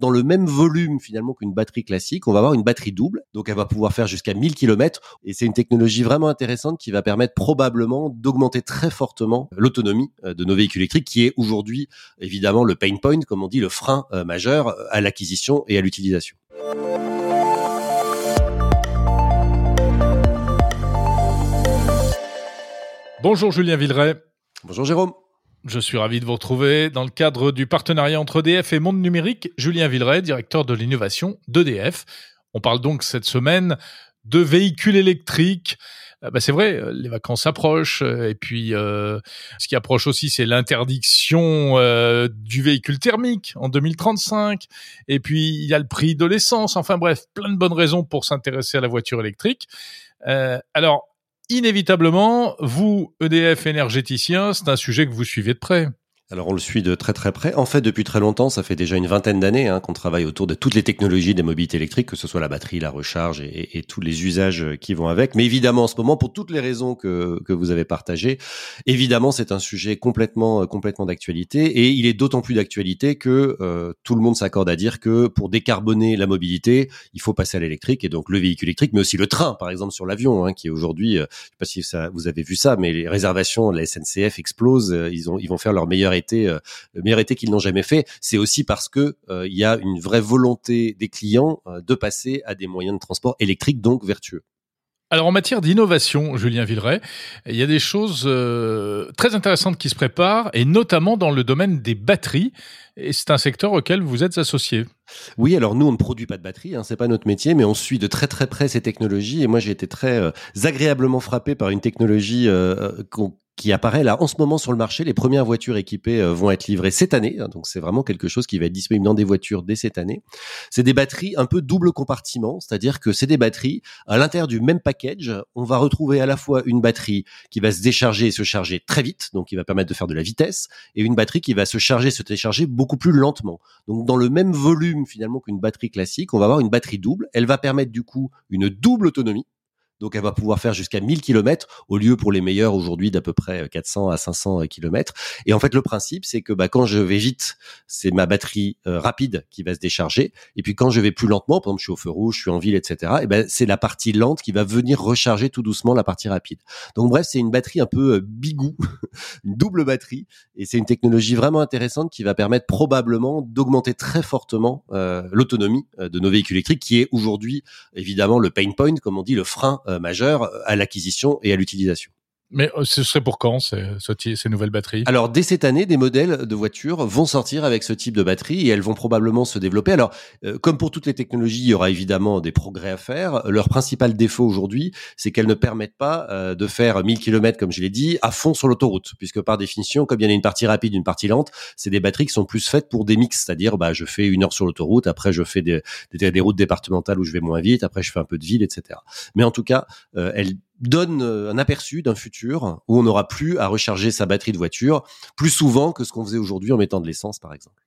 dans le même volume finalement qu'une batterie classique, on va avoir une batterie double. Donc elle va pouvoir faire jusqu'à 1000 km et c'est une technologie vraiment intéressante qui va permettre probablement d'augmenter très fortement l'autonomie euh, de nos véhicules électriques qui est aujourd'hui évidemment le pain point comme on dit le frein euh, majeur euh, à l'acquisition et à l'utilisation. Bonjour Julien Villeray. Bonjour Jérôme. Je suis ravi de vous retrouver dans le cadre du partenariat entre EDF et Monde Numérique. Julien Villeray, directeur de l'innovation d'EDF. On parle donc cette semaine de véhicules électriques. Euh, bah c'est vrai, euh, les vacances approchent euh, et puis ce qui approche aussi, c'est l'interdiction du véhicule thermique en 2035. Et puis il y a le prix de l'essence. Enfin bref, plein de bonnes raisons pour s'intéresser à la voiture électrique. Alors inévitablement, vous, EDF énergéticien, c'est un sujet que vous suivez de près. Alors on le suit de très très près. En fait, depuis très longtemps, ça fait déjà une vingtaine d'années hein, qu'on travaille autour de toutes les technologies des mobilités électriques, que ce soit la batterie, la recharge et, tous les usages qui vont avec. Mais évidemment, en ce moment, pour toutes les raisons que, que vous avez partagées, évidemment, c'est un sujet complètement complètement d'actualité et il est d'autant plus d'actualité que euh, tout le monde s'accorde à dire que pour décarboner la mobilité, il faut passer à l'électrique et donc le véhicule électrique, mais aussi le train, par exemple sur l'avion, hein, qui aujourd'hui, euh, je sais pas si ça, vous avez vu ça, mais les réservations, la SNCF explosent, euh, ils ont ils vont faire leur meilleur été, euh, qu'ils n'ont jamais fait, c'est aussi parce que euh, il y a une vraie volonté des clients euh, de passer à des moyens de transport électriques, donc vertueux. Alors en matière d'innovation, Julien Villeray, il y a des choses euh, très intéressantes qui se préparent, et notamment dans le domaine des batteries. Et c'est un secteur auquel vous êtes associé. Oui, alors nous on ne produit pas de batterie, hein, c'est pas notre métier, mais on suit de très très près ces technologies. Et moi j'ai été très euh, agréablement frappé par une technologie euh, qu'on qui apparaît là en ce moment sur le marché. Les premières voitures équipées euh, vont être livrées cette année, hein, donc c'est vraiment quelque chose qui va être disponible dans des voitures dès cette année. C'est des batteries un peu double compartiment, c'est-à-dire que c'est des batteries à l'intérieur du même package. On va retrouver à la fois une batterie qui va se décharger et se charger très vite, donc qui va permettre de faire de la vitesse, et une batterie qui va se charger, et se décharger beaucoup plus lentement. Donc dans le même volume finalement qu'une batterie classique, on va avoir une batterie double. Elle va permettre du coup une double autonomie donc elle va pouvoir faire jusqu'à 1000 km au lieu pour les meilleurs aujourd'hui d'à peu près 400 à 500 km. Et en fait le principe c'est que bah, quand je vais vite, c'est ma batterie euh, rapide qui va se décharger. Et puis quand je vais plus lentement, par exemple je suis au feu rouge, je suis en ville, etc. Et ben c'est la partie lente qui va venir recharger tout doucement la partie rapide. Donc bref c'est une batterie un peu euh, bigou, une double batterie. Et c'est une technologie vraiment intéressante qui va permettre probablement d'augmenter très fortement euh, l'autonomie euh, de nos véhicules électriques, qui est aujourd'hui évidemment le pain point, comme on dit, le frein euh, majeur à l'acquisition et à l'utilisation. Mais euh, ce serait pour quand ces, ces nouvelles batteries? Alors dès cette année, des modèles de voitures vont sortir avec ce type de batterie et elles vont probablement se développer. Alors euh, comme pour toutes les technologies, il y aura évidemment des progrès à faire. Leur principal défaut aujourd'hui, c'est qu'elles ne permettent pas euh, de faire 1000 km comme je l'ai dit à fond sur l'autoroute, puisque par définition, comme il y en a une partie rapide, une partie lente, c'est des batteries qui sont plus faites pour des mix, c'est-à-dire bah je fais une heure sur l'autoroute, après je fais des, des, des, routes départementales où je vais moins vite, après je fais un peu de ville, etc. Mais en tout cas, euh, elles donne euh, un aperçu d'un futur où on n'aura plus à recharger sa batterie de voiture plus souvent que ce qu'on faisait aujourd'hui en mettant de l'essence, par exemple.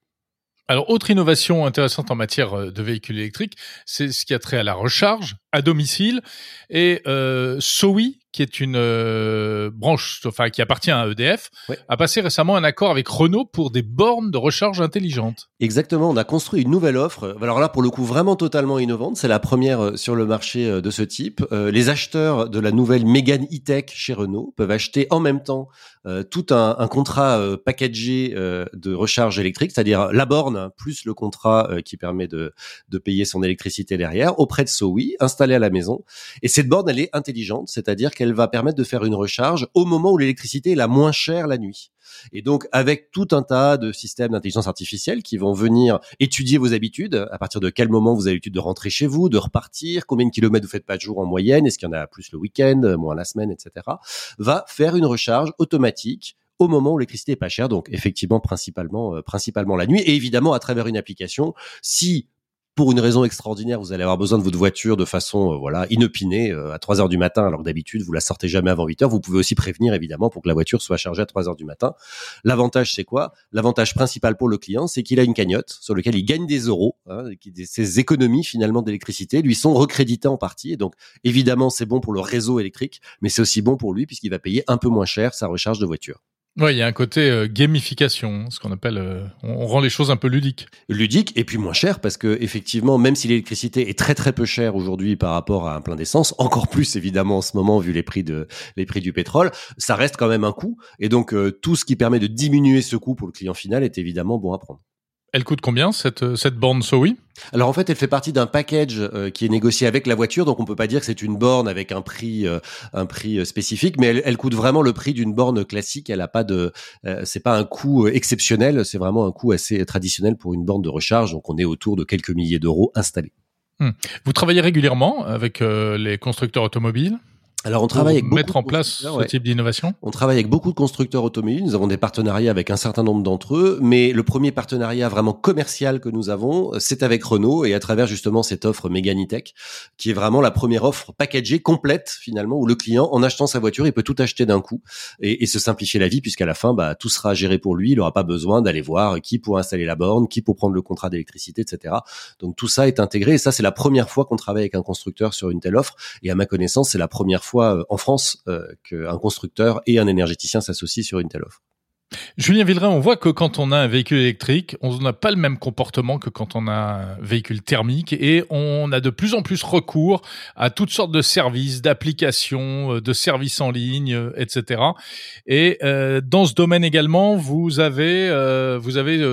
Alors, autre innovation intéressante en matière euh, de véhicules électriques, c'est ce qui a trait à la recharge à domicile. Et euh, Sowi, qui est une euh, branche, enfin qui appartient à EDF, Ouais. a passé récemment un accord avec Renault pour des bornes de recharge intelligentes. Exactement, on a construit une nouvelle offre. Alors là, pour le coup, vraiment totalement innovante. C'est la première euh, sur le marché euh, de ce type. Euh, les acheteurs de la nouvelle Mégane E-Tech chez Renault peuvent acheter en même temps euh, tout un, un contrat packagé de recharge électrique, c'est-à-dire la borne plus le contrat qui permet de, de payer son électricité derrière auprès de Sowi, installé à la maison. Et cette borne, elle est intelligente, c'est-à-dire qu'elle va permettre de faire une recharge au moment où l'électricité est la moins chère la nuit. Et donc, avec tout un tas de systèmes d'intelligence artificielle qui vont venir étudier vos habitudes, à partir de quel moment vous avez l'habitude de rentrer chez vous, de repartir, combien de kilomètres vous faites pas de jour en moyenne, est-ce qu'il y en a plus le week-end, moins la semaine, etc., va faire une recharge automatique au moment où l'électricité est pas chère, donc effectivement principalement euh, principalement la nuit et évidemment à travers une application. Si pour une raison extraordinaire, vous allez avoir besoin de votre voiture de façon euh, voilà inopinée euh, à 3 heures du matin, alors que d'habitude vous la sortez jamais avant 8 heures. Vous pouvez aussi prévenir évidemment pour que la voiture soit chargée à 3 heures du matin. L'avantage c'est quoi? L'avantage principal pour le client, c'est qu'il a une cagnotte sur laquelle il gagne des euros. Hein, ses économies finalement d'électricité lui sont recréditées en partie. Et donc évidemment c'est bon pour le réseau électrique, mais c'est aussi bon pour lui puisqu'il va payer un peu moins cher sa recharge de voiture. Oui, il y a un côté euh, gamification, ce qu'on appelle, euh, on, rend les choses un peu ludiques. Ludiques et puis moins cher parce que effectivement, même si l'électricité est très très peu chère aujourd'hui par rapport à un plein d'essence, encore plus évidemment en ce moment vu les prix de les prix du pétrole, ça reste quand même un coût. Et donc euh, tout ce qui permet de diminuer ce coût pour le client final est évidemment bon à prendre. Elle coûte combien cette cette borne SOWI? Alors en fait, elle fait partie d'un package euh, qui est négocié avec la voiture, donc on peut pas dire que c'est une borne avec un prix euh, un prix euh, spécifique, mais elle, coûte vraiment le prix d'une borne classique. Elle a pas de, c'est pas un coût exceptionnel, c'est vraiment un coût assez traditionnel pour une borne de recharge. Donc on est autour de quelques milliers d'euros installés. Hmm. Vous travaillez régulièrement avec les constructeurs automobiles? Alors on travaille avec mettre en place ce type d'innovation? On travaille avec beaucoup de constructeurs automobiles. Nous avons des partenariats avec un certain nombre d'entre eux, mais le premier partenariat vraiment commercial que nous avons, c'est avec Renault et à travers justement cette offre Meganitech, qui est vraiment la première offre packagée complète finalement où le client, en achetant sa voiture, il peut tout acheter d'un coup et, se simplifier la vie puisqu'à la fin, bah, tout sera géré pour lui. Il n'aura pas besoin d'aller voir qui pour installer la borne, qui pour prendre le contrat d'électricité, etc. Donc tout ça est intégré et ça c'est la première fois qu'on travaille avec un constructeur sur une telle offre et à ma connaissance c'est la première fois euh, en France euh, qu'un constructeur et un énergéticien s'associent sur une telle offre. Julien Villeray, on voit que quand on a un véhicule électrique, on n'a pas le même comportement que quand on a un véhicule thermique et on a de plus en plus recours à toutes sortes de services, d'applications, euh, de services en ligne, etc. Et dans ce domaine également, vous avez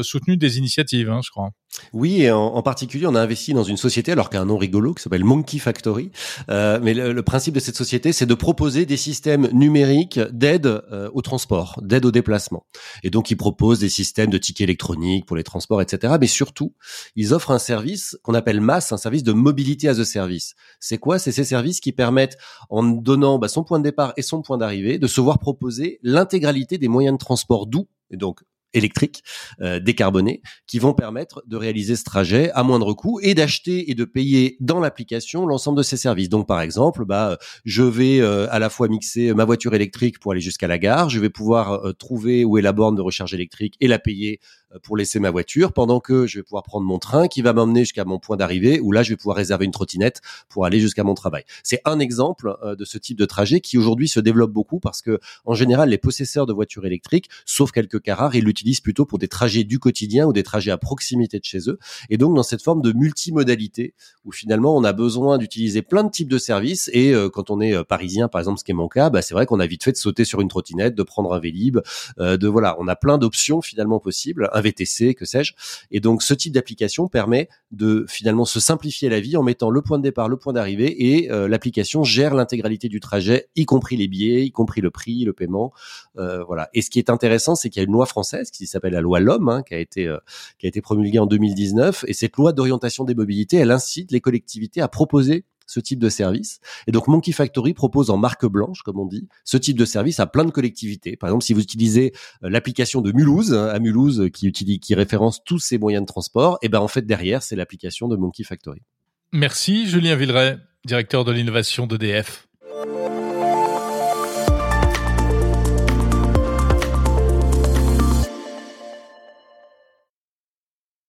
soutenu des initiatives, hein, je crois. Oui, et en, particulier, on a investi dans une société, alors qu'un nom rigolo, qui s'appelle Monkey Factory. Euh, mais le, principe de cette société, c'est de proposer des systèmes numériques d'aide euh, au transport, d'aide au déplacement. Et donc, ils proposent des systèmes de tickets électroniques pour les transports, etc. Mais surtout, ils offrent un service qu'on appelle MAS, un service de mobilité as a service. C'est quoi? C'est ces services qui permettent, en donnant bah, son point de départ et son point d'arrivée, de se voir proposer l'intégralité des moyens de transport doux et donc électriques euh, qui vont permettre de réaliser ce trajet à moindre coût et d'acheter et de payer dans l'application l'ensemble de ces services. Donc par exemple, bah je vais euh, à la fois mixer ma voiture électrique pour aller jusqu'à la gare, je vais pouvoir euh, trouver où est la borne de recharge électrique et la payer euh, pour laisser ma voiture pendant que je vais pouvoir prendre mon train qui va m'emmener jusqu'à mon point d'arrivée où là je vais pouvoir réserver une trottinette pour aller jusqu'à mon travail. C'est un exemple de ce type de trajet qui aujourd'hui se développe beaucoup parce que en général les possesseurs de voitures électriques, sauf quelques cas rares, ils utilisent plutôt pour des trajets du quotidien ou des trajets à proximité de chez eux. Et donc dans cette forme de multimodalité où finalement on a besoin d'utiliser plein de types de services et euh, quand on est euh, parisien par exemple, ce qui est mon cas, bah, c'est vrai qu'on a vite fait de sauter sur une trottinette, de prendre un Vélib, euh, de voilà, on a plein d'options finalement possibles, VTC, que sais-je. Et donc ce type d'application permet de finalement se simplifier la vie en mettant le point de départ, le point d'arrivée et l'application gère l'intégralité du trajet, y compris les billets, y compris le prix, le paiement, voilà. Et ce qui est intéressant, c'est qu'il y a une loi française qui s'appelle la loi L'Homme, hein, qui a été euh, qui a été promulguée en 2019. Et cette loi d'orientation des mobilités, elle incite les collectivités à proposer ce type de service. Et donc Monkey Factory propose en marque blanche, comme on dit, ce type de service à plein de collectivités. Par exemple, si vous utilisez euh, l'application de Mulhouse, hein, à Mulhouse, qui utilise, qui référence tous ces moyens de transport, et ben en fait derrière c'est l'application de Monkey Factory. Merci Julien Villeray, directeur de l'innovation d'EDF.